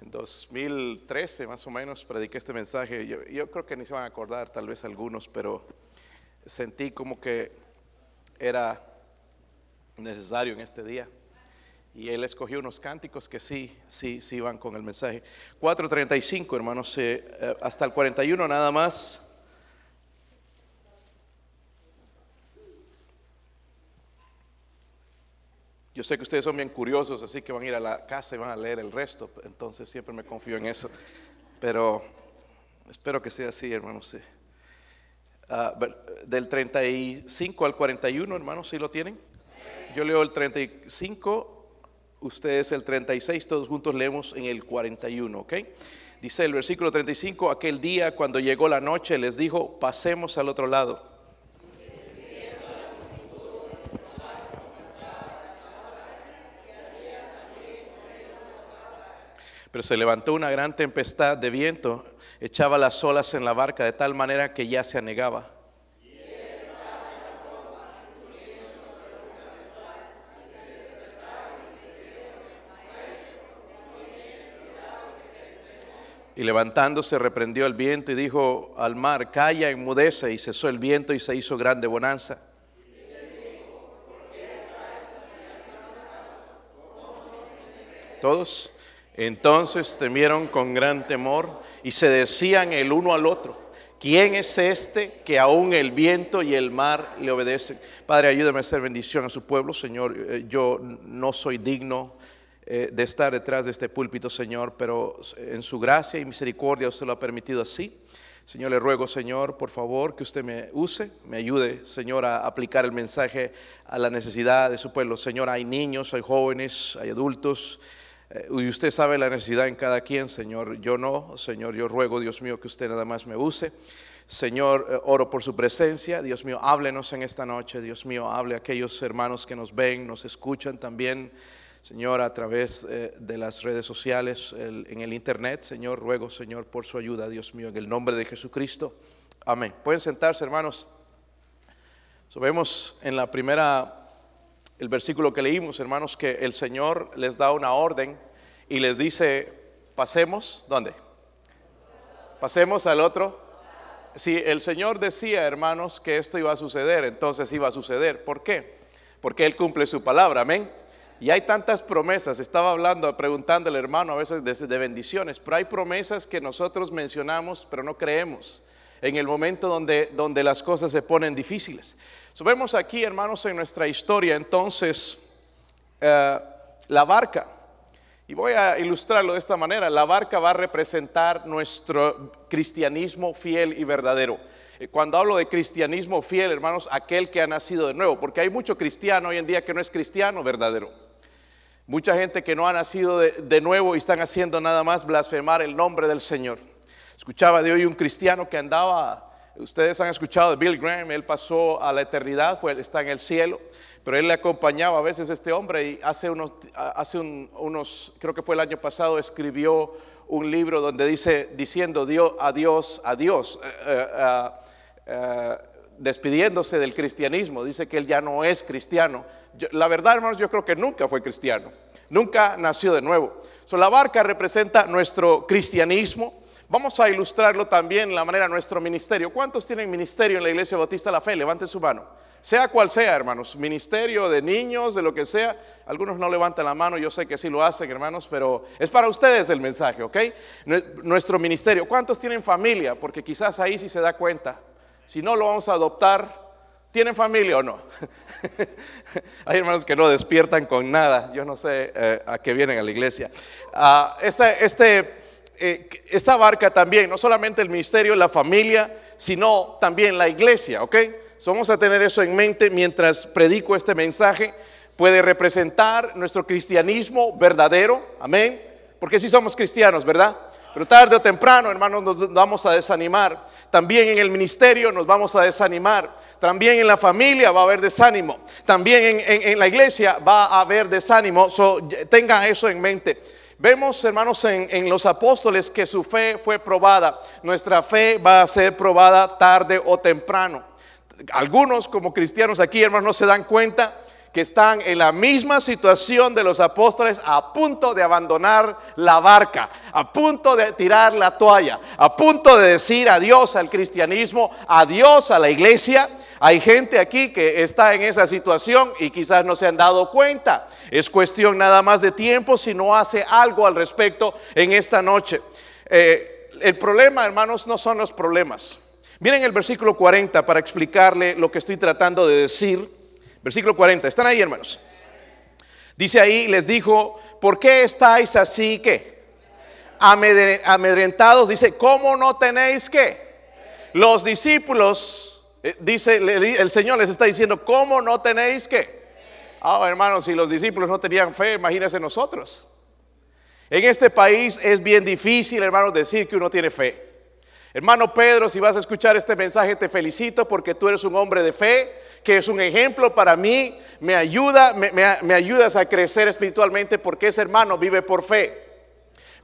En 2013 más o menos prediqué este mensaje. Yo, creo que ni se van a acordar tal vez algunos, pero sentí como que era necesario en este día. Y él escogió unos cánticos que sí, sí, sí van con el mensaje. 4.35, hermanos, eh, eh, hasta el 41 nada más. Yo sé que ustedes son bien curiosos, así que van a ir a la casa y van a leer el resto, entonces siempre me confío en eso. Pero espero que sea así, hermanos. Ah, del 35 al 41, hermanos, ¿sí lo tienen? Yo leo el 35, ustedes el 36, todos juntos leemos en el 41, ¿ok? Dice el versículo 35, aquel día cuando llegó la noche les dijo, pasemos al otro lado. Pero se levantó una gran tempestad de viento, echaba las olas en la barca de tal manera que ya se anegaba. Y levantándose reprendió el viento y dijo al mar, calla, enmudece, y cesó el viento y se hizo grande bonanza. Todos. Entonces temieron con gran temor y se decían el uno al otro, ¿quién es este que aún el viento y el mar le obedecen? Padre, ayúdame a hacer bendición a su pueblo, Señor. Eh, yo no soy digno eh, de estar detrás de este púlpito, Señor, pero en su gracia y misericordia usted lo ha permitido así. Señor, le ruego, Señor, por favor, que usted me use, me ayude, Señor, a aplicar el mensaje a la necesidad de su pueblo. Señor, hay niños, hay jóvenes, hay adultos y usted sabe la necesidad en cada quien, Señor. Yo no, Señor, yo ruego, Dios mío, que usted nada más me use. Señor, eh, oro por su presencia. Dios mío, háblenos en esta noche. Dios mío, hable a aquellos hermanos que nos ven, nos escuchan también. Señor, a través eh, de las redes sociales, en el internet, Señor, ruego, Señor, por su ayuda, Dios mío, en el nombre de Jesucristo. Amén. Pueden sentarse, hermanos. vemos en la primera el versículo que leímos, hermanos, que el Señor les da una orden y les dice, pasemos, ¿dónde? Pasemos al otro. Si el Señor decía, hermanos, que esto iba a suceder, entonces iba a suceder. ¿Por qué? Porque Él cumple su palabra, amén. Y hay tantas promesas, estaba hablando, preguntando al hermano a veces de, de bendiciones, pero hay promesas que nosotros mencionamos, pero no creemos en el momento donde, donde las cosas se ponen difíciles vemos aquí, hermanos, en nuestra historia, entonces, eh, la barca. Y voy a ilustrarlo de esta manera. La barca va a representar nuestro cristianismo fiel y verdadero. Eh, cuando hablo de cristianismo fiel, hermanos, aquel que ha nacido de nuevo, porque hay mucho cristiano hoy en día que no es cristiano verdadero. Mucha gente que no ha nacido de, de nuevo y están haciendo nada más blasfemar el nombre del Señor. Escuchaba de hoy un cristiano que andaba Ustedes han escuchado de Bill Graham, él pasó a la eternidad, fue, está en el cielo, pero él le acompañaba a veces a este hombre y hace unos, hace unos, creo que fue el año pasado, escribió un libro donde dice, diciendo Dios, adiós, adiós, eh, eh, eh, despidiéndose del cristianismo, dice que él ya no es cristiano. la verdad, hermanos, yo creo que nunca fue cristiano, nunca nació de nuevo. So, la barca representa nuestro cristianismo, Vamos a ilustrarlo también la manera de nuestro ministerio. ¿Cuántos tienen ministerio en la Iglesia Bautista la Fe? Levanten su mano. Sea cual sea, hermanos, ministerio de niños, de lo que sea. Algunos no levantan la mano, yo sé que sí lo hacen, hermanos, pero es para ustedes el mensaje, ¿ok? Nuestro ministerio. ¿Cuántos tienen familia? Porque quizás ahí sí se da cuenta. Si no lo vamos a adoptar, ¿Tienen familia o no? Hay hermanos que no despiertan con nada. Yo no sé eh, a qué vienen a la iglesia. Ah, este, este eh, esta barca también, no solamente el ministerio, la familia, sino también la iglesia, ¿ok? vamos a tener eso en mente mientras predico este mensaje. Puede representar nuestro cristianismo verdadero, amén, porque si somos cristianos, ¿verdad? Pero tarde o temprano, hermanos, nos vamos a desanimar. También en el ministerio nos vamos a desanimar. También en la familia va a haber desánimo. También en, la iglesia va a haber desánimo. tenga eso en mente. Vemos, hermanos, en, los apóstoles que su fe fue probada. Nuestra fe va a ser probada tarde o temprano. Algunos como cristianos aquí, hermanos, no se dan cuenta que están en la misma situación de los apóstoles a punto de abandonar la barca, a punto de tirar la toalla, a punto de decir adiós al cristianismo, adiós a la iglesia. Hay gente aquí que está en esa situación y quizás no se han dado cuenta. Es cuestión nada más de tiempo si no hace algo al respecto en esta noche. Eh, el problema, hermanos, no son los problemas. Miren el versículo 40 para explicarle lo que estoy tratando de decir. Versículo 40, ¿están ahí, hermanos? Dice ahí, les dijo, ¿por qué estáis así que? Amedrentados, dice, ¿cómo no tenéis que? Los discípulos, eh, dice el Señor les está diciendo, ¿cómo no tenéis que? Ah, hermanos, si los discípulos no tenían fe, imagínense nosotros. En este país es bien difícil, hermanos, decir que uno tiene fe. Hermano Pedro, si vas a escuchar este mensaje, te felicito porque tú eres un hombre de fe, que es un ejemplo para mí, me ayuda, me, ayudas a crecer espiritualmente porque ese hermano vive por fe.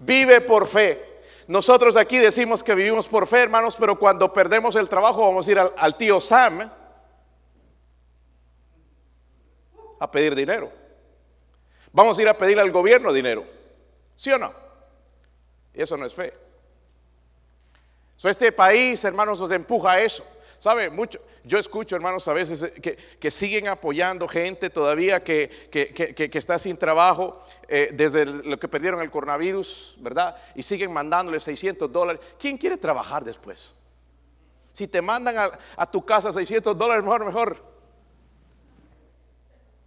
Vive por fe. Nosotros aquí decimos que vivimos por fe, hermanos, pero cuando perdemos el trabajo vamos a ir al tío Sam a pedir dinero. Vamos a ir a pedir al gobierno dinero. ¿Sí o no? Y eso no es fe este país, hermanos, nos empuja a eso. ¿Sabe? Mucho, yo escucho, hermanos, a veces eh, que, siguen apoyando gente todavía que, que está sin trabajo eh, desde lo que perdieron el coronavirus, ¿verdad? Y siguen mandándole 600 dólares. ¿Quién quiere trabajar después? Si te mandan a, a tu casa 600 dólares, mejor, mejor.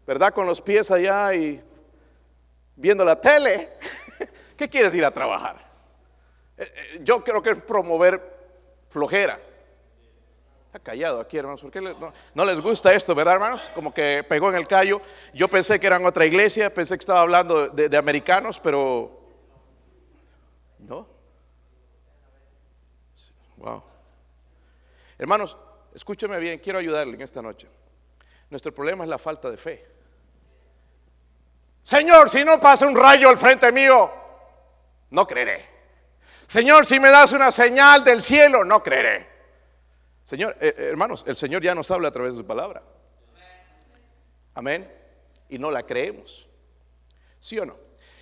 ¿Verdad? Con los pies allá y viendo la tele. ¿Qué quieres ir a trabajar? Eh, yo creo que es promover flojera. Está callado aquí, hermanos. ¿Por qué no, les gusta esto, verdad, hermanos? Como que pegó en el callo. Yo pensé que eran otra iglesia, pensé que estaba hablando de, de americanos, pero no. Wow. Hermanos, escúcheme bien, quiero ayudarle en esta noche. Nuestro problema es la falta de fe. Señor, si no pasa un rayo al frente mío, no creeré. Señor, si me das una señal del cielo, no creeré. Señor, eh, eh, hermanos, el Señor ya nos habla a través de su palabra. Amén. Y no la creemos. ¿Sí o no?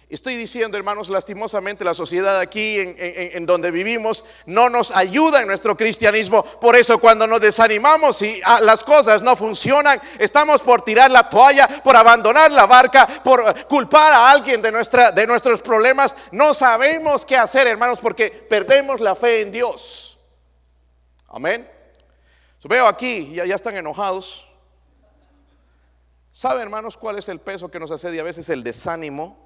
Estoy diciendo, hermanos, lastimosamente la sociedad aquí en, donde vivimos no nos ayuda en nuestro cristianismo. Por eso cuando nos desanimamos y ah, las cosas no funcionan, estamos por tirar la toalla, por abandonar la barca, por culpar a alguien de, nuestra, de nuestros problemas. No sabemos qué hacer, hermanos, porque perdemos la fe en Dios. Amén. Veo aquí, ya, ya están enojados. ¿Sabe, hermanos, cuál es el peso que nos hace a veces el desánimo?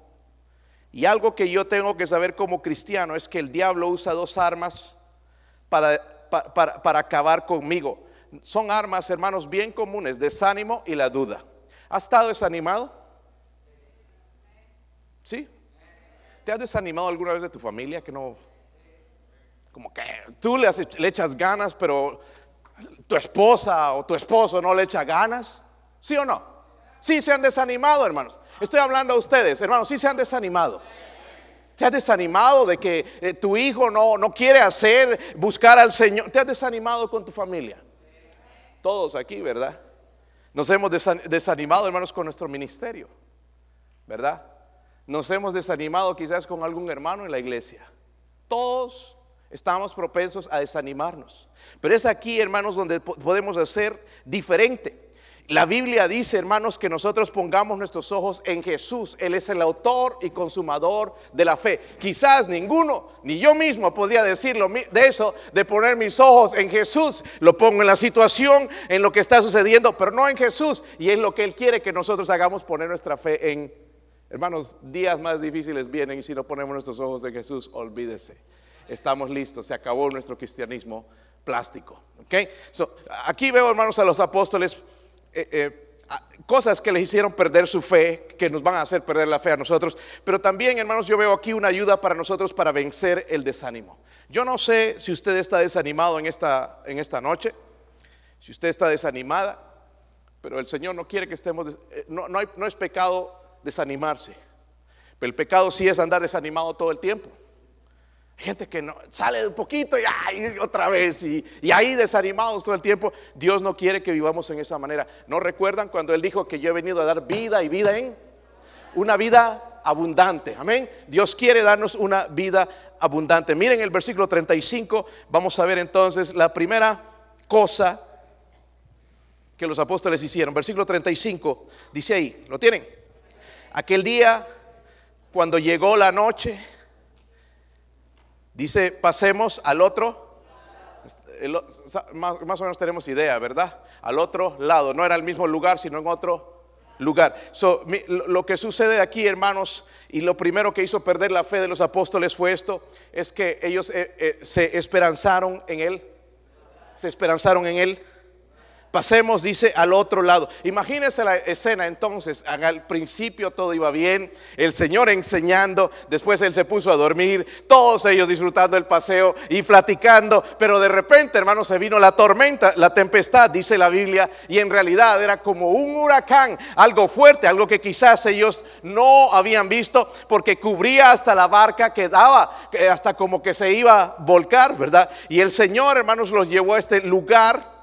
Y algo que yo tengo que saber como cristiano es que el diablo usa dos armas para, para, acabar conmigo. Son armas, hermanos, bien comunes, desánimo y la duda. ¿Has estado desanimado? ¿Sí? ¿Te has desanimado alguna vez de tu familia que no... Como que tú le, le echas ganas, pero tu esposa o tu esposo no le echa ganas? ¿Sí o no? Sí, se han desanimado, hermanos. Estoy hablando a ustedes, hermanos, sí se han desanimado. ¿Te has desanimado de que eh, tu hijo no, no quiere hacer, buscar al Señor? ¿Te has desanimado con tu familia? Todos aquí, ¿verdad? Nos hemos desanimado, hermanos, con nuestro ministerio, ¿verdad? Nos hemos desanimado quizás con algún hermano en la iglesia. Todos estamos propensos a desanimarnos. Pero es aquí, hermanos, donde podemos hacer diferente. La Biblia dice, hermanos, que nosotros pongamos nuestros ojos en Jesús. Él es el autor y consumador de la fe. Quizás ninguno, ni yo mismo podría decirlo de eso, de poner mis ojos en Jesús. Lo pongo en la situación, en lo que está sucediendo, pero no en Jesús. Y es lo que Él quiere que nosotros hagamos, poner nuestra fe en, hermanos, días más difíciles vienen y si no ponemos nuestros ojos en Jesús, olvídese. Estamos listos, se acabó nuestro cristianismo plástico. ¿ok? aquí veo, hermanos, a los apóstoles eh, eh, cosas que les hicieron perder su fe, que nos van a hacer perder la fe a nosotros. Pero también, hermanos, yo veo aquí una ayuda para nosotros para vencer el desánimo. Yo no sé si usted está desanimado en esta, en esta noche, si usted está desanimada, pero el Señor no quiere que estemos, eh, no, no es pecado desanimarse, pero el pecado sí es andar desanimado todo el tiempo. Gente que no, sale un poquito y ay, otra vez y, y ahí desanimados todo el tiempo. Dios no quiere que vivamos en esa manera. ¿No recuerdan cuando Él dijo que yo he venido a dar vida y vida en una vida abundante? Amén. Dios quiere darnos una vida abundante. Miren el versículo 35. Vamos a ver entonces la primera cosa que los apóstoles hicieron. Versículo 35 dice ahí, ¿lo tienen? Aquel día, cuando llegó la noche, dice, pasemos al otro. Más, o menos tenemos idea, ¿verdad? Al otro lado. No era el mismo lugar, sino en otro lugar. lo que sucede aquí, hermanos, y lo primero que hizo perder la fe de los apóstoles fue esto, es que ellos eh, eh, se esperanzaron en él. Se esperanzaron en él. Pasemos, dice, al otro lado. Imagínense la escena entonces. Al principio todo iba bien, el Señor enseñando, después Él se puso a dormir, todos ellos disfrutando el paseo y platicando, pero de repente, hermanos, se vino la tormenta, la tempestad, dice la Biblia, y en realidad era como un huracán, algo fuerte, algo que quizás ellos no habían visto, porque cubría hasta la barca, quedaba hasta como que se iba a volcar, ¿verdad? Y el Señor, hermanos, los llevó a este lugar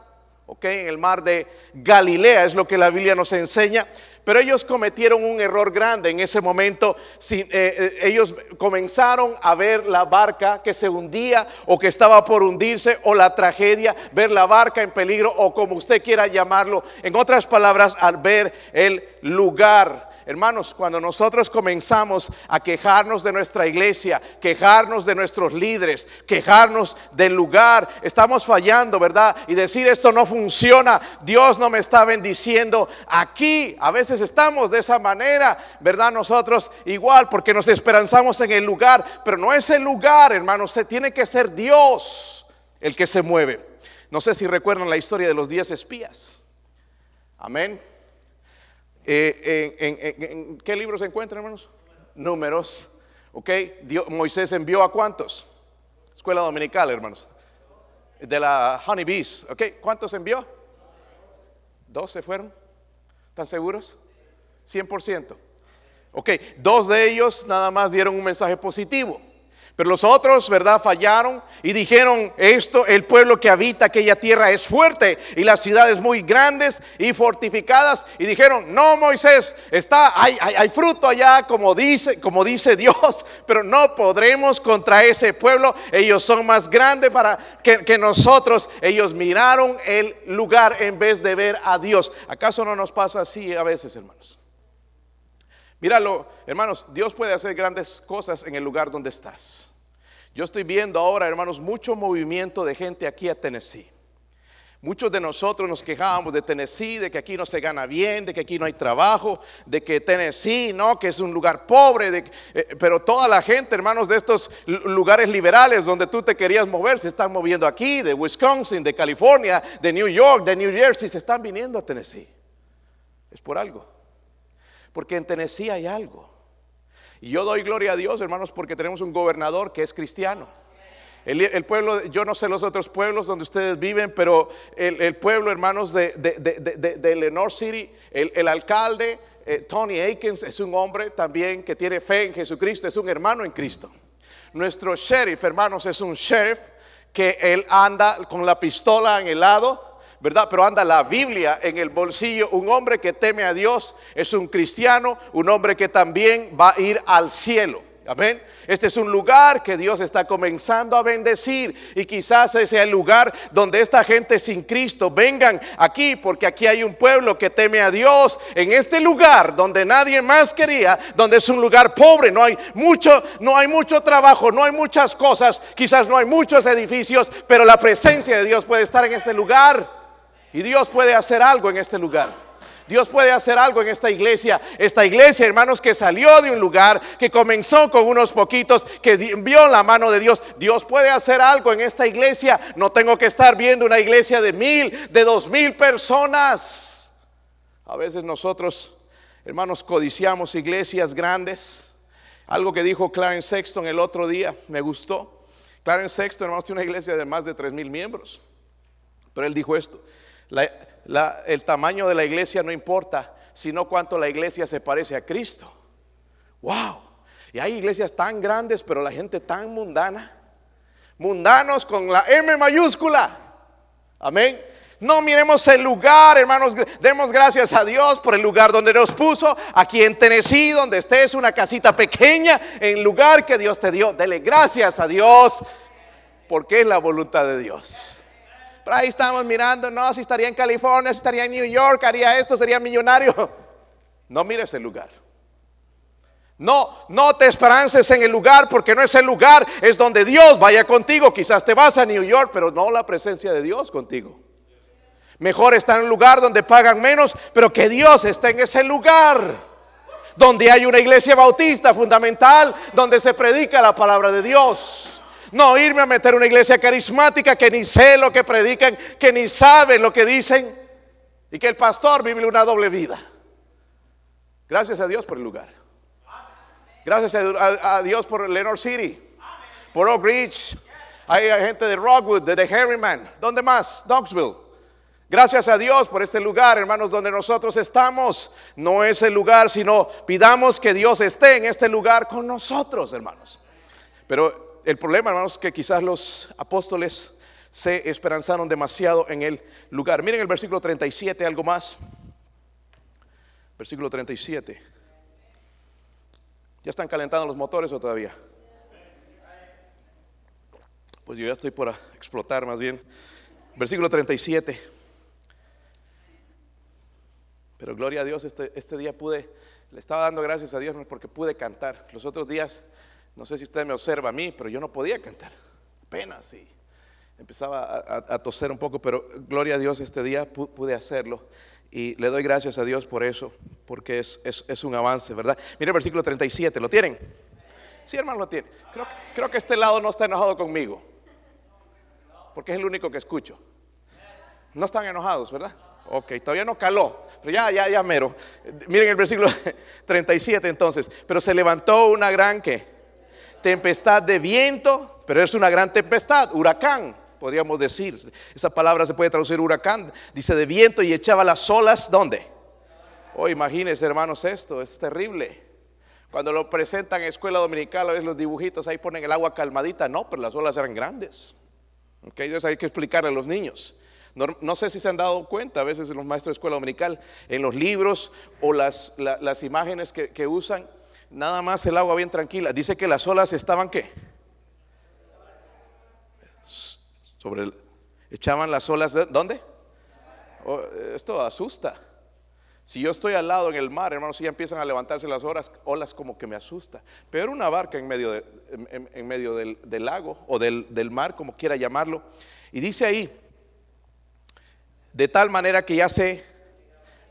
¿ok? En el mar de Galilea es lo que la Biblia nos enseña. Pero ellos cometieron un error grande en ese momento. Eh, eh, ellos comenzaron a ver la barca que se hundía o que estaba por hundirse o la tragedia, ver la barca en peligro o como usted quiera llamarlo. En otras palabras, al ver el lugar Hermanos, cuando nosotros comenzamos a quejarnos de nuestra iglesia, quejarnos de nuestros líderes, quejarnos del lugar, estamos fallando, ¿verdad? Y decir esto no funciona, Dios no me está bendiciendo. Aquí a veces estamos de esa manera, ¿verdad? Nosotros igual porque nos esperanzamos en el lugar, pero no es el lugar, hermanos, se tiene que ser Dios el que se mueve. No sé si recuerdan la historia de los diez espías. Amén. Eh, en, qué libro se encuentran, hermanos? Números. Ok, Moisés envió a cuántos? Escuela dominical, hermanos. De la Honeybees. Ok, ¿cuántos envió? ¿Doce fueron? ¿Están seguros? 100%. Ok, dos de ellos nada más dieron un mensaje positivo. Pero los otros, ¿verdad? Fallaron y dijeron esto, el pueblo que habita aquella tierra es fuerte y las ciudades muy grandes y fortificadas. Y dijeron, no Moisés, está, hay, hay, fruto allá como dice, como dice Dios, pero no podremos contra ese pueblo. Ellos son más grandes para que, que nosotros. Ellos miraron el lugar en vez de ver a Dios. ¿Acaso no nos pasa así a veces, hermanos? Míralo, hermanos, Dios puede hacer grandes cosas en el lugar donde estás. Yo estoy viendo ahora, hermanos, mucho movimiento de gente aquí a Tennessee. Muchos de nosotros nos quejábamos de Tennessee, de que aquí no se gana bien, de que aquí no hay trabajo, de que Tennessee, no, que es un lugar pobre, eh, pero toda la gente, hermanos, de estos lugares liberales donde tú te querías mover, se están moviendo aquí, de Wisconsin, de California, de New York, de New Jersey, se están viniendo a Tennessee. Es por algo. Porque en Tennessee hay algo. Y yo doy gloria a Dios, hermanos, porque tenemos un gobernador que es cristiano. El, pueblo, yo no sé los otros pueblos donde ustedes viven, pero el, pueblo, hermanos, de, de, Lenore City, el, alcalde, eh, Tony Aikens, es un hombre también que tiene fe en Jesucristo, es un hermano en Cristo. Nuestro sheriff, hermanos, es un sheriff que él anda con la pistola en el lado ¿verdad? Pero anda la Biblia en el bolsillo. Un hombre que teme a Dios es un cristiano, un hombre que también va a ir al cielo. Amén. Este es un lugar que Dios está comenzando a bendecir y quizás ese sea el lugar donde esta gente sin Cristo vengan aquí porque aquí hay un pueblo que teme a Dios en este lugar donde nadie más quería, donde es un lugar pobre, no hay mucho, no hay mucho trabajo, no hay muchas cosas, quizás no hay muchos edificios, pero la presencia de Dios puede estar en este lugar. Y Dios puede hacer algo en este lugar. Dios puede hacer algo en esta iglesia. Esta iglesia, hermanos, que salió de un lugar, que comenzó con unos poquitos, que vio la mano de Dios. Dios puede hacer algo en esta iglesia. No tengo que estar viendo una iglesia de mil, de dos mil personas. A veces nosotros, hermanos, codiciamos iglesias grandes. Algo que dijo Clarence Sexton el otro día, me gustó. Clarence Sexton, hermanos, tiene una iglesia de más de tres mil miembros. Pero él dijo esto el tamaño de la iglesia no importa, sino cuánto la iglesia se parece a Cristo. ¡Wow! Y hay iglesias tan grandes, pero la gente tan mundana. Mundanos con la M mayúscula. Amén. No miremos el lugar, hermanos. Demos gracias a Dios por el lugar donde nos puso. Aquí en Tennessee, donde estés, una casita pequeña, en lugar que Dios te dio. Dele gracias a Dios porque es la voluntad de Dios. Ahí estamos mirando, no, si estaría en California, si estaría en New York, haría esto, sería millonario. No mires el lugar. No, no te esperances en el lugar porque no es el lugar, es donde Dios vaya contigo. Quizás te vas a New York, pero no la presencia de Dios contigo. Mejor estar en un lugar donde pagan menos, pero que Dios esté en ese lugar. Donde hay una iglesia bautista fundamental, donde se predica la palabra de Dios. No irme a meter una iglesia carismática que ni sé lo que predican, que ni saben lo que dicen y que el pastor vive una doble vida. Gracias a Dios por el lugar. Gracias a, Dios por Lenore City, por Oak Ridge. Hay gente de Rockwood, de The Harryman. ¿Dónde más? Knoxville. Gracias a Dios por este lugar, hermanos, donde nosotros estamos. No es el lugar, sino pidamos que Dios esté en este lugar con nosotros, hermanos. Pero el problema, hermanos, es que quizás los apóstoles se esperanzaron demasiado en el lugar. Miren el versículo 37, algo más. Versículo 37. ¿Ya están calentando los motores o todavía? Pues yo ya estoy por explotar más bien. Versículo 37. Pero gloria a Dios, este, este día pude, le estaba dando gracias a Dios porque pude cantar. Los otros días, no sé si usted me observa a mí, pero yo no podía cantar. Apenas y empezaba a, toser un poco, pero gloria a Dios, este día pude hacerlo. Y le doy gracias a Dios por eso, porque es, es, un avance, ¿verdad? Mire el versículo 37, ¿lo tienen? Sí, hermano, lo tiene. Creo, creo que este lado no está enojado conmigo, porque es el único que escucho. No están enojados, ¿verdad? Ok, todavía no caló, pero ya, ya, ya mero. Miren el versículo 37 entonces. Pero se levantó una gran ¿qué? Tempestad de viento, pero es una gran tempestad, huracán, podríamos decir. Esa palabra se puede traducir huracán, dice de viento y echaba las olas, ¿dónde? Oh, imagínense hermanos esto, es terrible. Cuando lo presentan en escuela dominical, a veces los dibujitos ahí ponen el agua calmadita, no, pero las olas eran grandes. Ok, entonces hay que explicarle a los niños. No, sé si se han dado cuenta a veces los maestros de escuela dominical, en los libros o las, las imágenes que, usan, nada más el agua bien tranquila. Dice que las olas estaban qué? Sobre echaban las olas de ¿dónde? Oh, esto asusta. Si yo estoy al lado en el mar, hermanos, si ya empiezan a levantarse las olas, olas como que me asusta. Pero una barca en medio, en, medio del, lago o del, del mar, como quiera llamarlo. Y dice ahí, de tal manera que ya se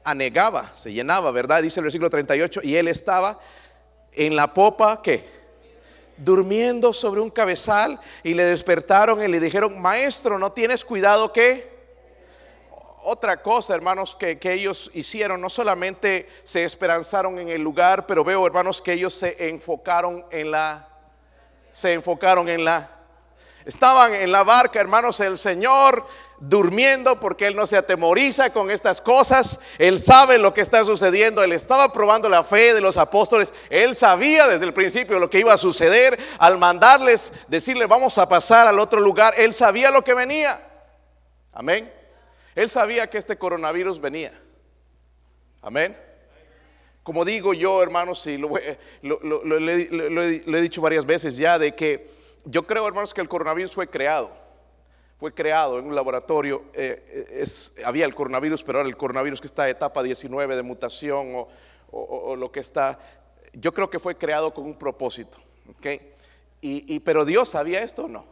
anegaba, se llenaba, ¿verdad? Dice el versículo 38, y él estaba en la popa, ¿qué? Durmiendo sobre un cabezal y le despertaron y le dijeron, maestro, ¿no tienes cuidado que? Otra cosa, hermanos, que, que ellos hicieron, no solamente se esperanzaron en el lugar, pero veo, hermanos, que ellos se enfocaron en la, se enfocaron en la, estaban en la barca, hermanos, el Señor durmiendo porque él no se atemoriza con estas cosas. Él sabe lo que está sucediendo. Él estaba probando la fe de los apóstoles. Él sabía desde el principio lo que iba a suceder al mandarles decirle vamos a pasar al otro lugar. Él sabía lo que venía. Amén. Él sabía que este coronavirus venía. Amén. Como digo yo, hermanos, y lo, lo he dicho varias veces ya, de que yo creo, hermanos, que el coronavirus fue creado fue creado en un laboratorio, eh, es, había el coronavirus, pero ahora el coronavirus que está en etapa 19 de mutación o, lo que está, yo creo que fue creado con un propósito. ¿okay? Y, pero Dios sabía esto o no?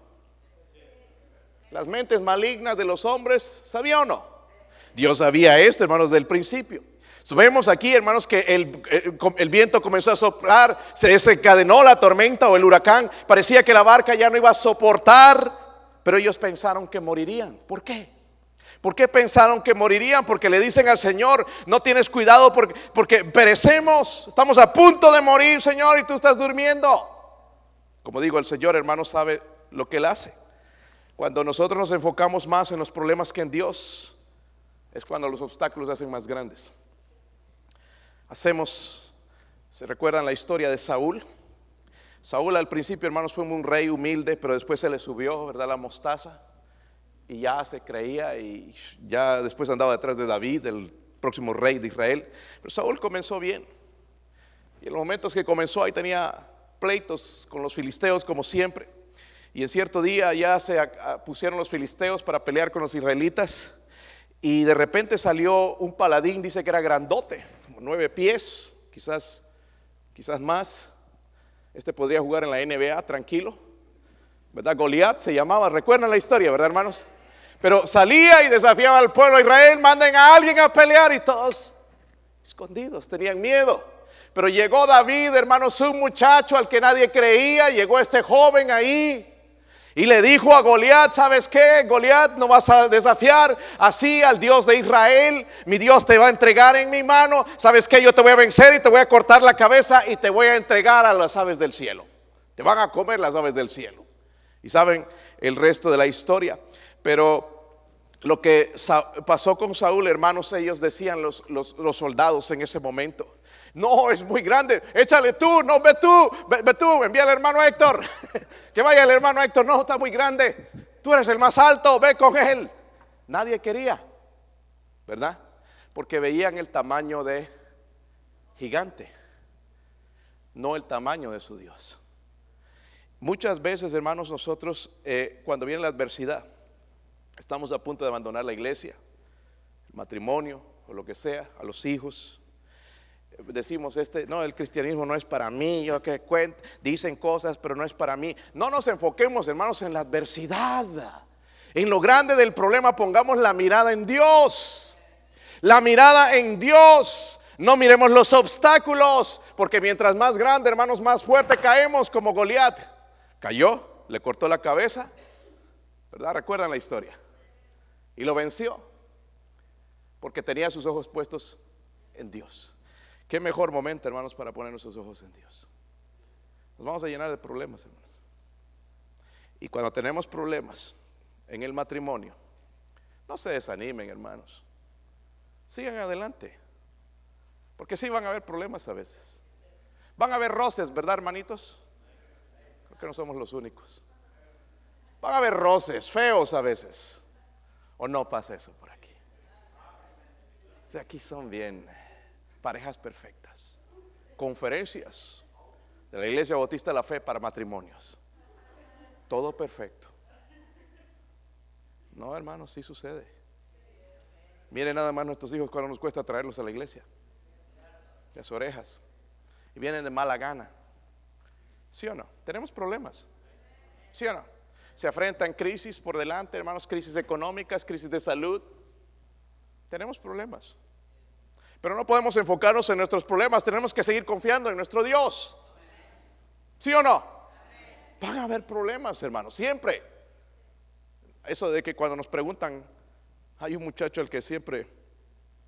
Las mentes malignas de los hombres, ¿sabía o no? Dios sabía esto, hermanos, del principio. vemos aquí, hermanos, que el, el, viento comenzó a soplar, se desencadenó la tormenta o el huracán, parecía que la barca ya no iba a soportar pero ellos pensaron que morirían. ¿Por qué? ¿Por qué pensaron que morirían? Porque le dicen al Señor, no tienes cuidado porque, porque perecemos, estamos a punto de morir, Señor, y tú estás durmiendo. Como digo, el Señor, hermano, sabe lo que Él hace. Cuando nosotros nos enfocamos más en los problemas que en Dios, es cuando los obstáculos se hacen más grandes. Hacemos, ¿se recuerdan la historia de Saúl? Saúl al principio, hermanos, fue un rey humilde, pero después se le subió, ¿verdad? La mostaza. Y ya se creía y ya después andaba detrás de David, el próximo rey de Israel. Pero Saúl comenzó bien. Y en los momentos que comenzó ahí tenía pleitos con los filisteos como siempre. Y en cierto día ya se pusieron los filisteos para pelear con los israelitas. Y de repente salió un paladín, dice que era grandote, como nueve pies, quizás, quizás más. Este podría jugar en la NBA tranquilo. ¿Verdad? Goliat se llamaba, recuerdan la historia, ¿verdad, hermanos? Pero salía y desafiaba al pueblo de Israel, manden a alguien a pelear y todos escondidos, tenían miedo. Pero llegó David, hermanos, un muchacho al que nadie creía, llegó este joven ahí y le dijo a Goliat, ¿sabes qué? Goliat, no vas a desafiar así al Dios de Israel. Mi Dios te va a entregar en mi mano. ¿Sabes qué? Yo te voy a vencer y te voy a cortar la cabeza y te voy a entregar a las aves del cielo. Te van a comer las aves del cielo. Y saben el resto de la historia. Pero lo que pasó con Saúl, hermanos, ellos decían los, los, los soldados en ese momento. No, es muy grande. Échale tú, no, ve tú, ve, tú, envía al hermano Héctor. que vaya el hermano Héctor, no, está muy grande. Tú eres el más alto, ve con él. Nadie quería, ¿verdad? Porque veían el tamaño de gigante, no el tamaño de su Dios. Muchas veces, hermanos, nosotros, eh, cuando viene la adversidad, estamos a punto de abandonar la iglesia, el matrimonio o lo que sea, a los hijos, decimos, este, no, el cristianismo no es para mí, yo que cuento, dicen cosas, pero no es para mí. No nos enfoquemos, hermanos, en la adversidad. En lo grande del problema pongamos la mirada en Dios. La mirada en Dios. No miremos los obstáculos, porque mientras más grande, hermanos, más fuerte caemos como Goliat. Cayó, le cortó la cabeza, ¿verdad? Recuerdan la historia. Y lo venció, porque tenía sus ojos puestos en Dios. Qué mejor momento, hermanos, para poner nuestros ojos en Dios. Nos vamos a llenar de problemas, hermanos. Y cuando tenemos problemas en el matrimonio, no se desanimen, hermanos. Sigan adelante. Porque sí van a haber problemas a veces. Van a haber roces, ¿verdad, hermanitos? Creo que no somos los únicos. Van a haber roces feos a veces. ¿O no pasa eso por aquí? De aquí son bien parejas perfectas. Conferencias de la Iglesia Bautista de la Fe para matrimonios. Todo perfecto. No, hermanos, sí sucede. Miren nada más nuestros hijos cuando nos cuesta traerlos a la iglesia. Las orejas. Y vienen de mala gana. ¿Sí o no? Tenemos problemas. ¿Sí o no? Se afrentan crisis por delante, hermanos, crisis económicas, crisis de salud. Tenemos problemas. Pero no podemos enfocarnos en nuestros problemas, tenemos que seguir confiando en nuestro Dios. ¿Sí o no? Van a haber problemas, hermanos, siempre. Eso de que cuando nos preguntan, hay un muchacho al que siempre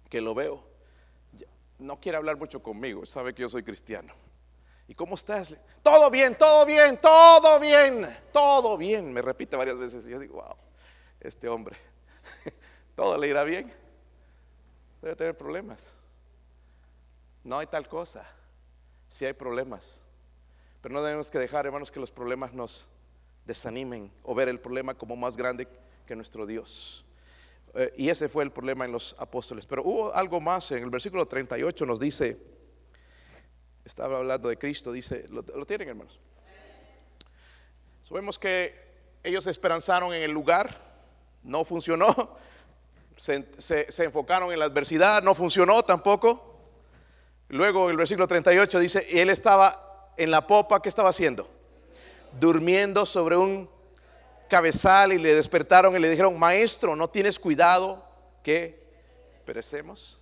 que lo veo, no quiere hablar mucho conmigo, sabe que yo soy cristiano. ¿Y cómo estás? Todo bien, todo bien, todo bien, todo bien. Me repite varias veces y yo digo, wow, este hombre, todo le irá bien. Debe tener problemas. No hay tal cosa. Si hay problemas. Pero no debemos que dejar, hermanos, que los problemas nos desanimen o ver el problema como más grande que nuestro Dios. Eh, y ese fue el problema en los apóstoles. Pero hubo algo más. En el versículo 38 nos dice, estaba hablando de Cristo, dice, ¿lo, tienen hermanos? Sabemos que ellos esperanzaron en el lugar, no funcionó. se enfocaron en la adversidad, no funcionó tampoco. Luego el versículo 38 dice, y él estaba en la popa, ¿qué estaba haciendo? Durmiendo sobre un cabezal y le despertaron y le dijeron, maestro, ¿no tienes cuidado que perecemos?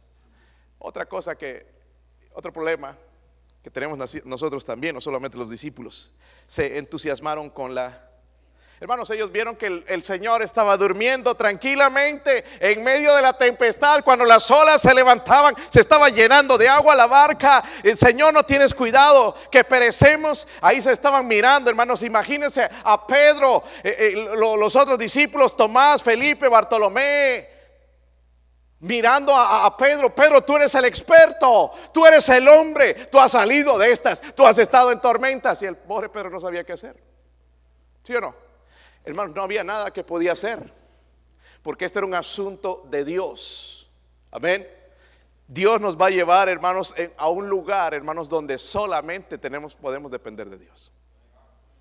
Otra cosa que, otro problema que tenemos nosotros también, no solamente los discípulos, se entusiasmaron con la Hermanos, ellos vieron que el, Señor estaba durmiendo tranquilamente en medio de la tempestad. Cuando las olas se levantaban, se estaba llenando de agua la barca. El Señor, no tienes cuidado, que perecemos. Ahí se estaban mirando, hermanos. Imagínense a Pedro, eh, eh, los otros discípulos, Tomás, Felipe, Bartolomé, mirando a, Pedro, Pedro, tú eres el experto, tú eres el hombre, tú has salido de estas, tú has estado en tormentas y el pobre Pedro no sabía qué hacer. ¿Sí o no? Hermano, no había nada que podía hacer, porque este era un asunto de Dios. Amén. Dios nos va a llevar, hermanos, a un lugar, hermanos, donde solamente tenemos, podemos depender de Dios.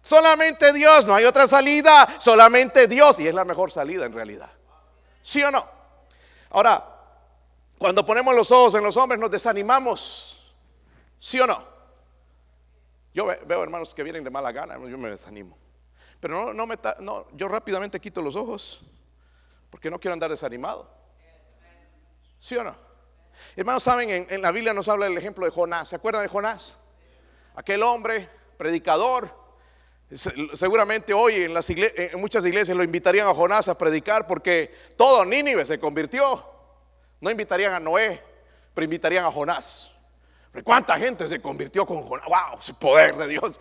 Solamente Dios, no hay otra salida, solamente Dios. Y es la mejor salida en realidad. ¿Sí o no? Ahora, cuando ponemos los ojos en los hombres nos desanimamos. ¿Sí o no? Yo veo hermanos que vienen de mala gana, yo me desanimo. Pero no, no me, no, yo rápidamente quito los ojos porque no quiero andar desanimado. ¿Sí o no? Hermanos, saben, en, en la Biblia nos habla el ejemplo de Jonás. ¿Se acuerdan de Jonás? Aquel hombre, predicador, Seguramente hoy en, las en muchas iglesias lo invitarían a Jonás a predicar porque todo Nínive se convirtió. No invitarían a Noé, pero invitarían a Jonás. ¿Cuánta gente se convirtió con Jonás? ¡Wow! Poder de Dios.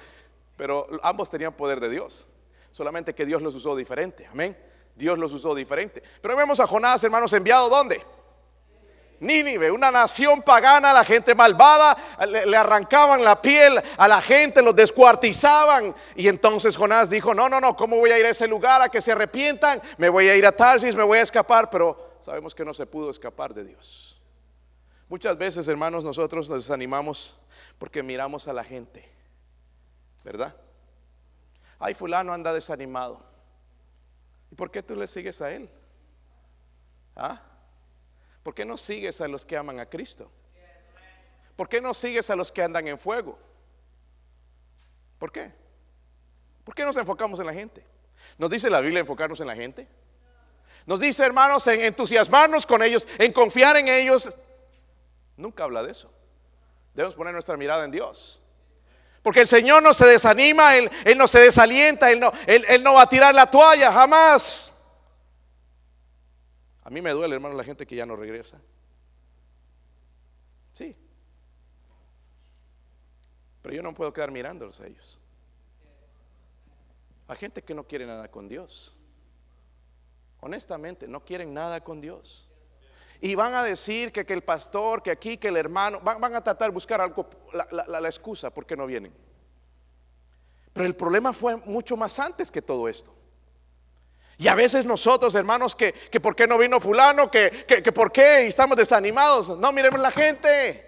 Pero ambos tenían poder de Dios. Solamente que Dios los usó diferente. Amén. Dios los usó diferente. Pero vemos a Jonás, hermanos, enviado ¿dónde? Nínive, una nación pagana, la gente malvada, le, arrancaban la piel a la gente, los descuartizaban. Y entonces Jonás dijo, no, no, no, ¿cómo voy a ir a ese lugar a que se arrepientan? Me voy a ir a Tarsis, me voy a escapar, pero sabemos que no se pudo escapar de Dios. Muchas veces, hermanos, nosotros nos desanimamos porque miramos a la gente, ¿verdad? Ay, fulano anda desanimado. ¿Y por qué tú le sigues a él? ¿Ah? ¿Por qué no sigues a los que aman a Cristo? ¿Por qué no sigues a los que andan en fuego? ¿Por qué? ¿Por qué nos enfocamos en la gente? ¿Nos dice la Biblia enfocarnos en la gente? Nos dice, hermanos, en entusiasmarnos con ellos, en confiar en ellos. Nunca habla de eso. Debemos poner nuestra mirada en Dios. Porque el Señor no se desanima, Él, no se desalienta, él no, va a tirar la toalla, jamás. A mí me duele, hermano, la gente que ya no regresa. Sí. Pero yo no puedo quedar mirándolos a ellos. Hay gente que no quiere nada con Dios. Honestamente, no quieren nada con Dios. Y van a decir que, que el pastor, que aquí, que el hermano, van, a tratar de buscar algo, la, la excusa por qué no vienen. Pero el problema fue mucho más antes que todo esto. Y a veces nosotros, hermanos, que, que por qué no vino fulano, que, que, por qué estamos desanimados. No miremos la gente.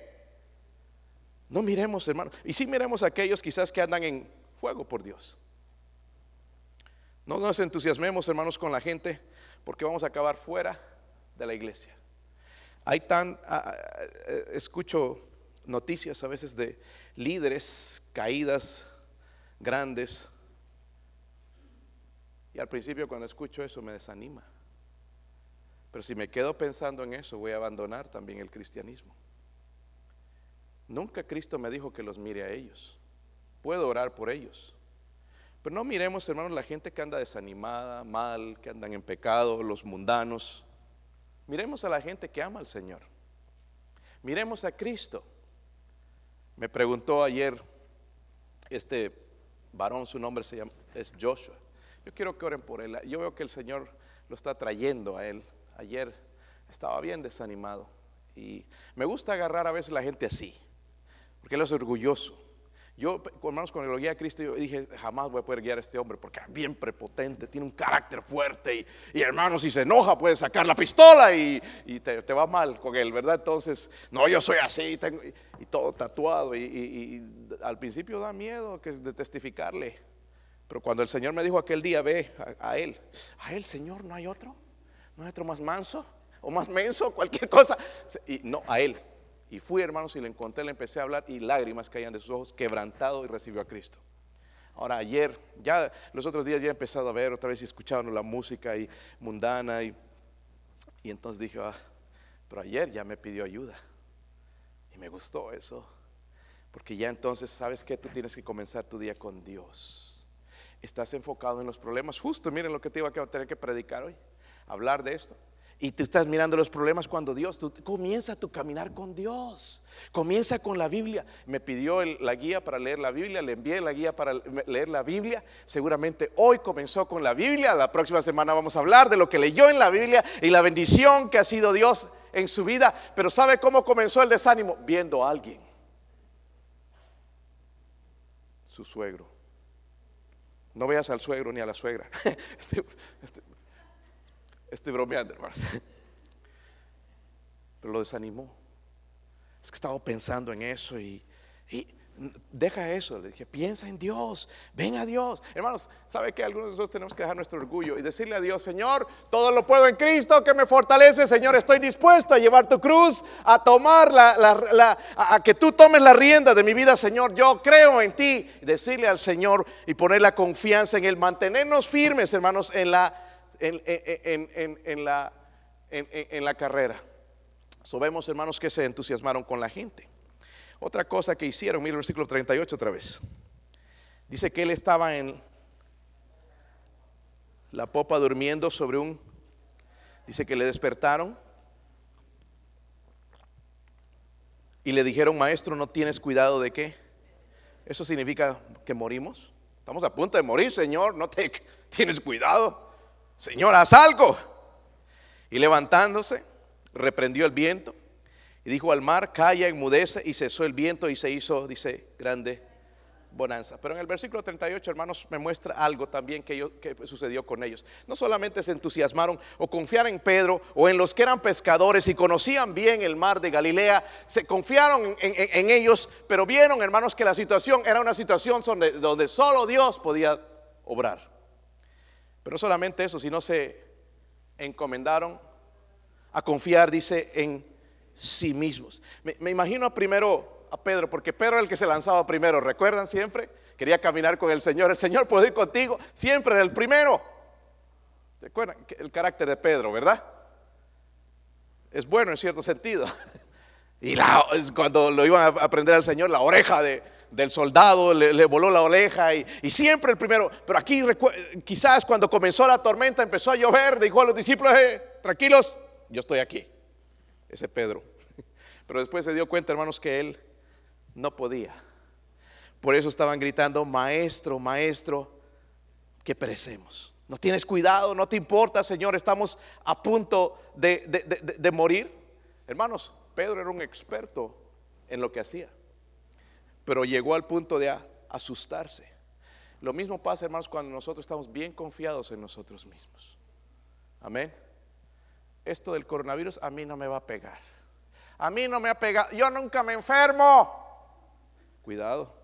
No miremos, hermanos. Y sí miremos a aquellos quizás que andan en fuego por Dios. No nos entusiasmemos, hermanos, con la gente, porque vamos a acabar fuera de la iglesia. Hay tan, escucho noticias a veces de líderes caídas grandes y al principio cuando escucho eso me desanima. Pero si me quedo pensando en eso, voy a abandonar también el cristianismo. Nunca Cristo me dijo que los mire a ellos. Puedo orar por ellos. Pero no miremos, hermanos, la gente que anda desanimada, mal, que andan en pecado, los mundanos. Miremos a la gente que ama al Señor. Miremos a Cristo. Me preguntó ayer este varón, su nombre se llama, es Joshua. Yo quiero que oren por él. Yo veo que el Señor lo está trayendo a él. Ayer estaba bien desanimado. Y me gusta agarrar a veces la gente así, porque él es orgulloso. Yo, hermanos, cuando lo guía a Cristo, yo dije, jamás voy a poder guiar a este hombre porque es bien prepotente, tiene un carácter fuerte y, hermanos, si se enoja puede sacar la pistola y, te, va mal con él, ¿verdad? Entonces, no, yo soy así tengo, y, todo tatuado y, al principio da miedo que, de testificarle. Pero cuando el Señor me dijo aquel día, ve a, Él, a Él, Señor, ¿no hay otro? ¿No hay otro más manso? ¿O más menso? Cualquier cosa. Y no, a Él. Y fui, hermanos, y le encontré, le empecé a hablar y lágrimas caían de sus ojos, quebrantado y recibió a Cristo. Ahora, ayer, ya los otros días ya he empezado a ver otra vez y escuchando la música y mundana y, y entonces dije, ah, pero ayer ya me pidió ayuda. Y me gustó eso. Porque ya entonces sabes que tú tienes que comenzar tu día con Dios estás enfocado en los problemas. Justo, miren lo que te iba a tener que predicar hoy, hablar de esto. Y tú estás mirando los problemas cuando Dios, tú comienza tu caminar con Dios, comienza con la Biblia. Me pidió la guía para leer la Biblia, le envié la guía para leer la Biblia. Seguramente hoy comenzó con la Biblia, la próxima semana vamos a hablar de lo que leyó en la Biblia y la bendición que ha sido Dios en su vida. Pero ¿sabe cómo comenzó el desánimo? Viendo a alguien. Su suegro. No veas al suegro ni a la suegra. Estoy, estoy bromeando, hermanos. Pero lo desanimó. Es que estaba pensando en eso y, deja eso. Le dije, piensa en Dios, ven a Dios. Hermanos, ¿sabe que algunos de nosotros tenemos que dejar nuestro orgullo y decirle a Dios, Señor, todo lo puedo en Cristo que me fortalece. Señor, estoy dispuesto a llevar tu cruz, a tomar la, a que tú tomes la rienda de mi vida, Señor. Yo creo en ti. decirle al Señor y poner la confianza en Él, mantenernos firmes, hermanos, en la, en, la, carrera. Sabemos, hermanos, que se entusiasmaron con la gente. Otra cosa que hicieron, mira el versículo 38 otra vez. Dice que él estaba en la popa durmiendo sobre un... Dice que le despertaron y le dijeron, maestro, ¿no tienes cuidado de qué? Eso significa que morimos. Estamos a punto de morir, Señor, no te tienes cuidado. Señor, haz algo. Y levantándose, reprendió el viento y dijo al mar, calla, enmudece, y cesó el viento y se hizo, dice, grande bonanza. Pero en el versículo 38, hermanos, me muestra algo también que, sucedió con ellos. No solamente se entusiasmaron o confiaron en Pedro o en los que eran pescadores y conocían bien el mar de Galilea, se confiaron en, ellos, pero vieron, hermanos, que la situación era una situación donde, donde solo Dios podía obrar. Pero no solamente eso, sino se encomendaron a confiar, dice, en sí mismos. Me, imagino primero a Pedro, porque Pedro era el que se lanzaba primero, ¿recuerdan siempre? Quería caminar con el Señor, el Señor puede ir contigo, siempre era el primero. ¿Recuerdan el carácter de Pedro, verdad? Es bueno en cierto sentido. Y la, cuando lo iban a aprender al Señor, la oreja de, del soldado le, voló la oreja y, siempre el primero. Pero aquí quizás cuando comenzó la tormenta, empezó a llover, dijo a los discípulos, eh, tranquilos, yo estoy aquí, ese Pedro. Pero después se dio cuenta, hermanos, que él no podía. Por eso estaban gritando, maestro, maestro, que perecemos. No tienes cuidado, no te importa, Señor, estamos a punto de, morir. Hermanos, Pedro era un experto en lo que hacía, pero llegó al punto de asustarse. Lo mismo pasa, hermanos, cuando nosotros estamos bien confiados en nosotros mismos. Amén esto del coronavirus a mí no me va a pegar. A mí no me ha pegado. Yo nunca me enfermo. Cuidado,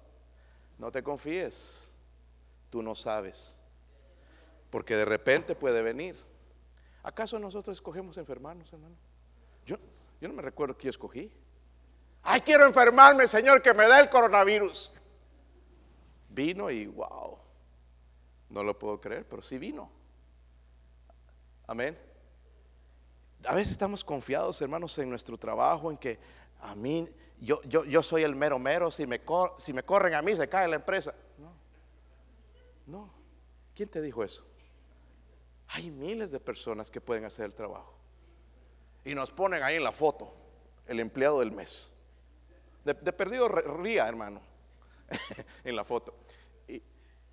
no te confíes. Tú no sabes. Porque de repente puede venir. ¿Acaso nosotros escogemos enfermarnos, hermano? Yo, yo no me recuerdo que escogí. Ay, quiero enfermarme, Señor, que me da el coronavirus. Vino y wow. No lo puedo creer, pero sí vino. Amén a veces estamos confiados, hermanos, en nuestro trabajo, en que a mí, yo, yo, yo soy el mero mero, si me, si me corren a mí se cae la empresa. No, no. ¿Quién te dijo eso? Hay miles de personas que pueden hacer el trabajo. Y nos ponen ahí en la foto, el empleado del mes. De, perdido ría, hermano, en la foto.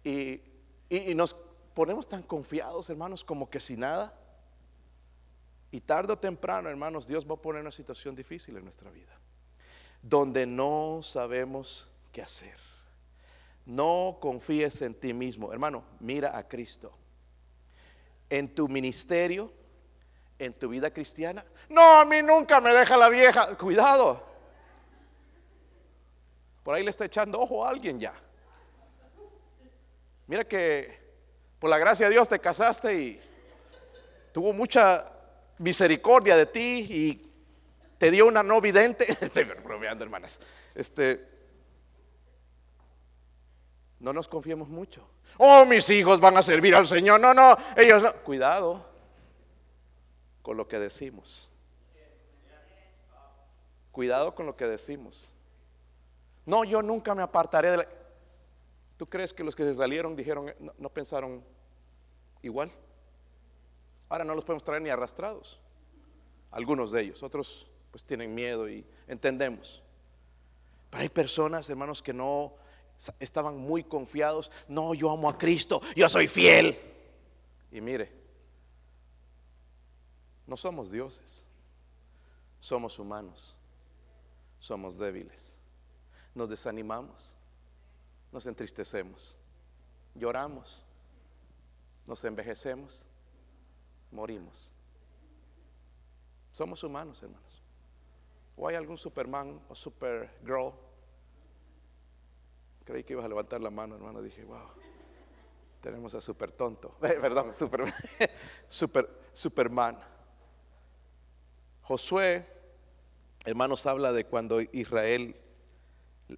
y, y nos ponemos tan confiados, hermanos, como que si nada. Y tarde o temprano, hermanos, Dios va a poner una situación difícil en nuestra vida, donde no sabemos qué hacer. No confíes en ti mismo. Hermano, mira a Cristo. En tu ministerio, en tu vida cristiana. No, a mí nunca me deja la vieja. Cuidado. Por ahí le está echando ojo a alguien ya. Mira que por la gracia de Dios te casaste y tuvo mucha misericordia de ti y te dio una no vidente. Estoy bromeando, hermanas. Este, no nos confiemos mucho. Oh, mis hijos van a servir al Señor. No, no, ellos no. Cuidado con lo que decimos. Cuidado con lo que decimos. No, yo nunca me apartaré de la... ¿Tú crees que los que se salieron dijeron, no pensaron igual? Ahora no los podemos traer ni arrastrados. Algunos de ellos, otros pues tienen miedo y entendemos. Pero hay personas, hermanos, que no estaban muy confiados. No, yo amo a Cristo, yo soy fiel. Y mire, no somos dioses. Somos humanos, somos débiles, nos desanimamos, nos entristecemos, lloramos, nos envejecemos, morimos. Somos humanos, hermanos. ¿O hay algún Superman o Supergirl? Creí que ibas a levantar la mano, hermano. Dije, wow, tenemos a Super Tonto. perdón, Super, super, Superman. Josué, hermanos, habla de cuando Israel,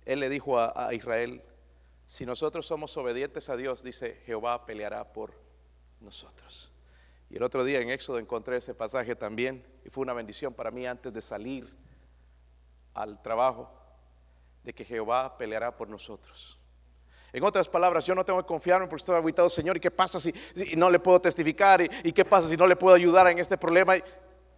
él le dijo a, Israel, si nosotros somos obedientes a Dios, dice, Jehová peleará por nosotros. Y el otro día en Éxodo encontré ese pasaje también y fue una bendición para mí antes de salir al trabajo, de que Jehová peleará por nosotros. En otras palabras, yo no tengo que confiarme porque estoy habitado, Señor, ¿y qué pasa si, no le puedo testificar? ¿Y, qué pasa si no le puedo ayudar en este problema?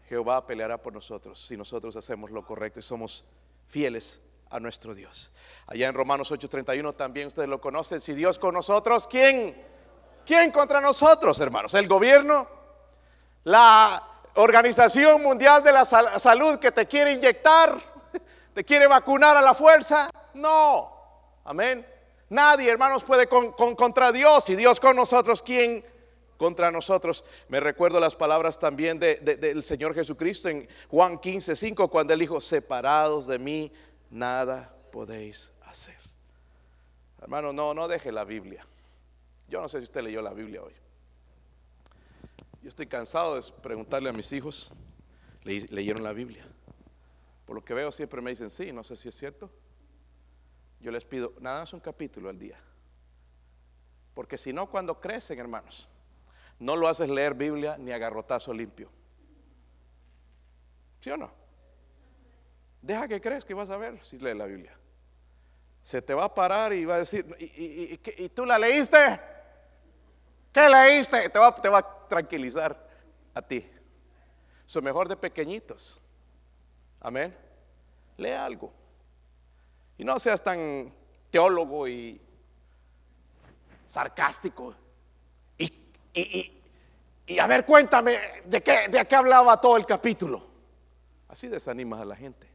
Jehová peleará por nosotros si nosotros hacemos lo correcto y somos fieles a nuestro Dios. Allá en Romanos 8:31 también ustedes lo conocen. Si Dios con nosotros, ¿quién? ¿Quién contra nosotros, hermanos? ¿El gobierno? ¿La Organización Mundial de la Salud que te quiere inyectar? ¿Te quiere vacunar a la fuerza? No. Amén. Nadie, hermanos, puede con, contra Dios. Y Dios con nosotros, ¿quién contra nosotros? Me recuerdo las palabras también del Señor Jesucristo en Juan 15, 5, cuando Él dijo, separados de mí, nada podéis hacer. Hermano, no, no deje la Biblia. Yo no sé si usted leyó la Biblia hoy. Yo estoy cansado de preguntarle a mis hijos, ¿leyeron la Biblia? Por lo que veo siempre me dicen, sí, no sé si es cierto. Yo les pido, nada más un capítulo al día. Porque si no, cuando crecen, hermanos, no lo haces leer Biblia ni agarrotazo limpio. ¿Sí o no? Deja que crees que vas a ver si lees la Biblia. Se te va a parar y va a decir, ¿y, tú la leíste? ¿Qué leíste? Te va, a tranquilizar a ti. Son mejor de pequeñitos. Amén. Lee algo. Y no seas tan teólogo y sarcástico. Y, y, a ver, cuéntame de qué, de qué hablaba todo el capítulo. Así desanimas a la gente.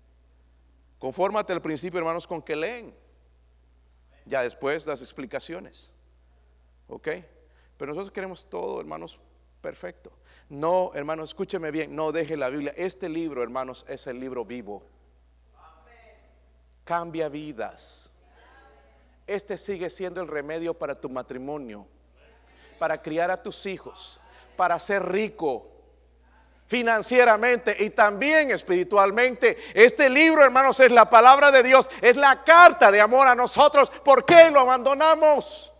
Confórmate al principio, hermanos, con que leen. Ya después las explicaciones. ¿Ok? Pero nosotros queremos todo, hermanos, perfecto. No, hermanos, escúcheme bien, no deje la Biblia. Este libro, hermanos, es el libro vivo. Cambia vidas. Este sigue siendo el remedio para tu matrimonio, para criar a tus hijos, para ser rico, financieramente y también espiritualmente. Este libro, hermanos, es la palabra de Dios, es la carta de amor a nosotros. ¿Por qué lo abandonamos?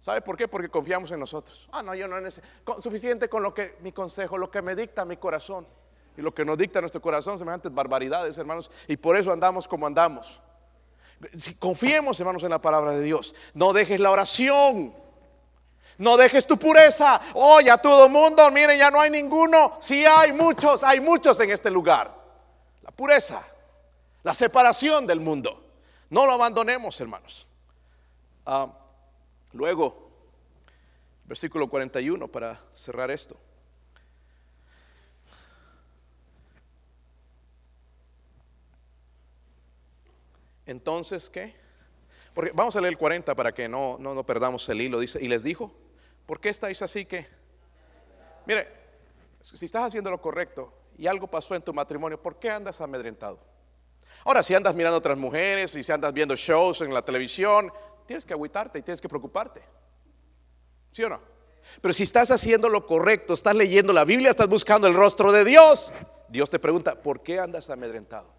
¿Sabe por qué? Porque confiamos en nosotros. Ah, no, yo no necesito. Suficiente con lo que mi consejo, lo que me dicta mi corazón. Y lo que nos dicta nuestro corazón, semejantes barbaridades, hermanos. Y por eso andamos como andamos. Si confiemos, hermanos, en la palabra de Dios. No dejes la oración. No dejes tu pureza. Oye, a todo mundo, miren, ya no hay ninguno. Sí hay muchos, hay muchos en este lugar. La pureza, la separación del mundo. No lo abandonemos, hermanos. Ah, luego, versículo 41 para cerrar esto. Entonces, ¿qué? Porque vamos a leer el 40 para que no, no, no perdamos el hilo. Dice, y les dijo, ¿Por qué estáis así que? Mire, si estás haciendo lo correcto y algo pasó en tu matrimonio, ¿por qué andas amedrentado? Ahora, si andas mirando a otras mujeres y si andas viendo shows en la televisión, tienes que agüitarte y tienes que preocuparte. ¿Sí o no? Pero si estás haciendo lo correcto, estás leyendo la Biblia, estás buscando el rostro de Dios, Dios te pregunta, ¿por qué andas amedrentado?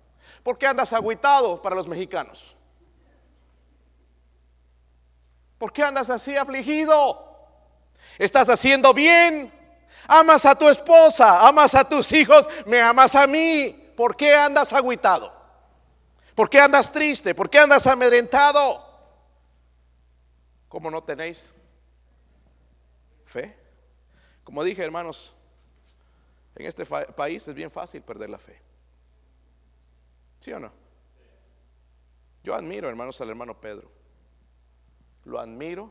¿Por qué andas agüitado para los mexicanos? ¿Por qué andas así afligido? Estás haciendo bien. Amas a tu esposa, amas a tus hijos, me amas a mí. ¿Por qué andas agüitado? ¿Por qué andas triste? ¿Por qué andas amedrentado? ¿Cómo no tenéis fe? Como dije, hermanos, en este país es bien fácil perder la fe. ¿Sí o no? Yo admiro, hermanos, al hermano Pedro. Lo admiro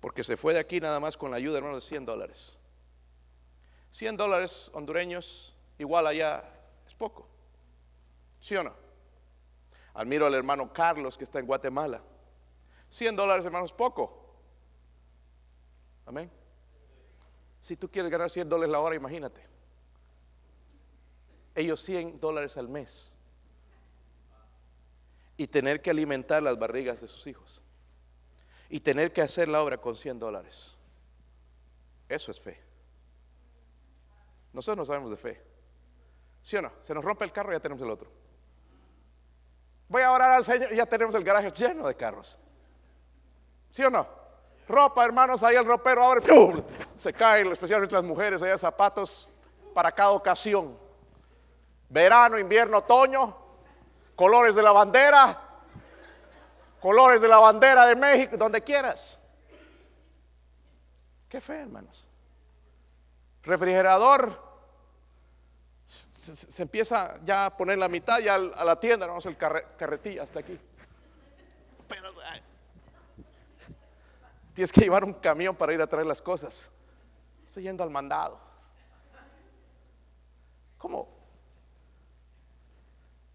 porque se fue de aquí nada más con la ayuda, hermano, de 100 dólares. 100 dólares hondureños, igual allá Es poco. ¿Sí o no? Admiro al hermano Carlos que está en Guatemala. 100 dólares, hermano, es poco. Amén. Si tú quieres ganar 100 dólares la hora, imagínate. Ellos 100 dólares al mes. Y tener que alimentar las barrigas de sus hijos. Y tener que hacer la obra con 100 dólares. Eso es fe. Nosotros no sabemos de fe. ¿Sí o no? Se nos rompe el carro y ya tenemos el otro. Voy a orar al Señor y ya tenemos el garaje lleno de carros. ¿Sí o no? Ropa, hermanos, ahí el ropero abre, se cae, especialmente las mujeres, hay zapatos para cada ocasión. Verano, invierno, otoño, colores de la bandera, colores de la bandera de México, donde quieras. Qué fe, hermanos. Refrigerador, se, empieza ya a poner la mitad, ya a la tienda, vamos el carretilla hasta aquí. Pero, tienes que llevar un camión para ir a traer las cosas. Estoy yendo al mandado. ¿Cómo?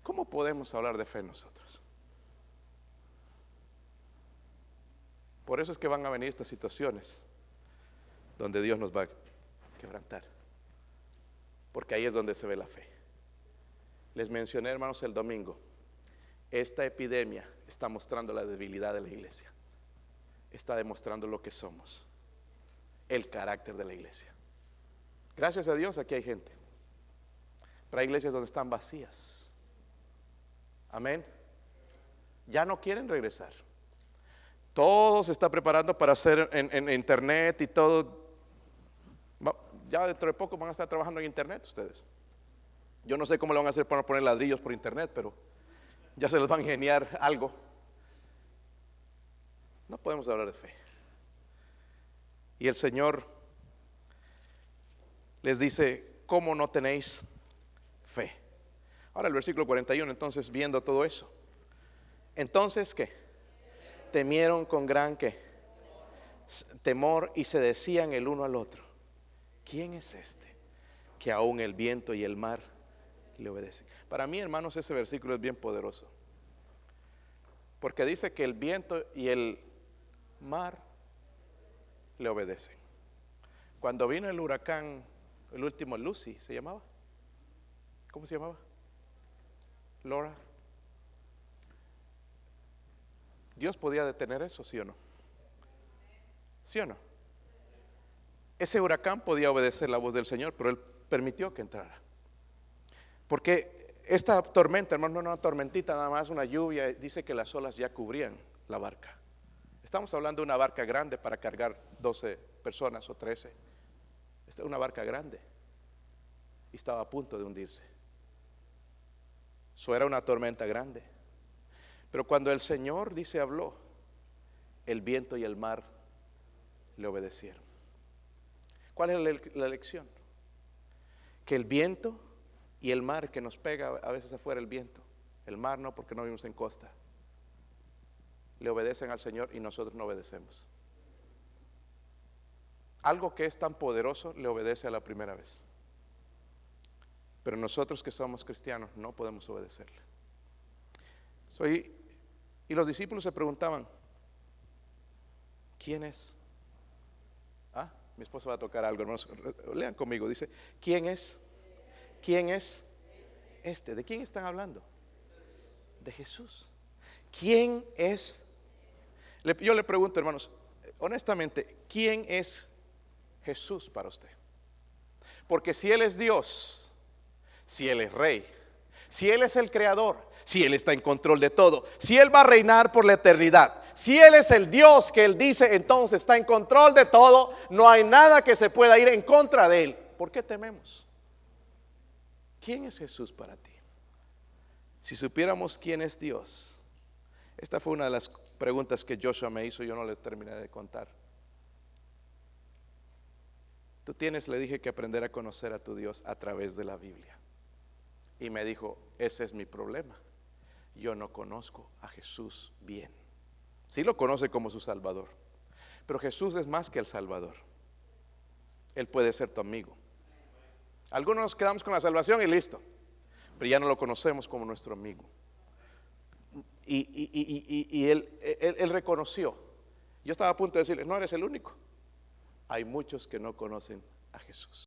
¿Cómo podemos hablar de fe nosotros? Por eso es que van a venir estas situaciones donde Dios nos va a quebrantar. Porque ahí es donde se ve la fe. Les mencioné, hermanos, el domingo. Esta epidemia está mostrando la debilidad de la iglesia está demostrando lo que somos, el carácter de la iglesia. Gracias a Dios aquí hay gente, pero hay iglesias donde están vacías. Amén. Ya no quieren regresar. Todo se está preparando para hacer en, internet y todo. Ya dentro de poco van a estar trabajando en internet ustedes. Yo no sé cómo lo van a hacer para poner ladrillos por internet, pero ya se les va a ingeniar algo. No podemos hablar de fe. Y el Señor les dice, ¿cómo no tenéis fe? Ahora el versículo 41, entonces viendo todo eso. Entonces, ¿qué? Temieron con gran temor y se decían el uno al otro, ¿quién es este? Que aún el viento y el mar le obedecen. Para mí, hermanos, ese versículo es bien poderoso. Porque dice que el viento y el mar le obedecen. Cuando vino el huracán, el último Lucy, ¿se llamaba? ¿Cómo se llamaba? Laura. ¿Dios podía detener eso, sí o no? ¿Sí o no? Ese huracán podía obedecer la voz del Señor, pero Él permitió que entrara. Porque esta tormenta, hermano, no una tormentita, nada más una lluvia, dice que las olas ya cubrían la barca. Estamos hablando de una barca grande para cargar 12 personas o 13. Esta es una barca grande. Y estaba a punto de hundirse. Eso era una tormenta grande. Pero cuando el Señor dice habló, el viento y el mar le obedecieron. ¿Cuál es la lección? Que el viento y el mar que nos pega a veces afuera el viento, el mar no porque no vivimos en costa, le obedecen al Señor y nosotros no obedecemos. Algo que es tan poderoso le obedece a la primera vez. Pero nosotros que somos cristianos no podemos obedecerle. Soy, y los discípulos se preguntaban, ¿quién es? Ah, mi esposa va a tocar algo, hermanos. Lean conmigo, dice, ¿quién es? ¿Quién es? Este. ¿De quién están hablando? De Jesús. ¿Quién es yo le pregunto, hermanos, honestamente, ¿quién es Jesús para usted? Porque si Él es Dios, si Él es Rey, si Él es el Creador, si Él está en control de todo, si Él va a reinar por la eternidad, si Él es el Dios que Él dice, entonces está en control de todo, no hay nada que se pueda ir en contra de Él. ¿Por qué tememos? ¿Quién es Jesús para ti? Si supiéramos quién es Dios, esta fue una de las preguntas que Joshua me hizo, yo no le terminé de contar. Tú tienes, le dije, que aprender a conocer a tu Dios a través de la Biblia. Y me dijo, ese es mi problema. Yo no conozco a Jesús bien. Sí lo conoce como su Salvador. Pero Jesús es más que el Salvador. Él puede ser tu amigo. Algunos nos quedamos con la salvación y listo. pero ya no lo conocemos como nuestro amigo. Y, él- él reconoció. Yo estaba a punto de decirle, no eres el único. Hay muchos que no conocen a Jesús.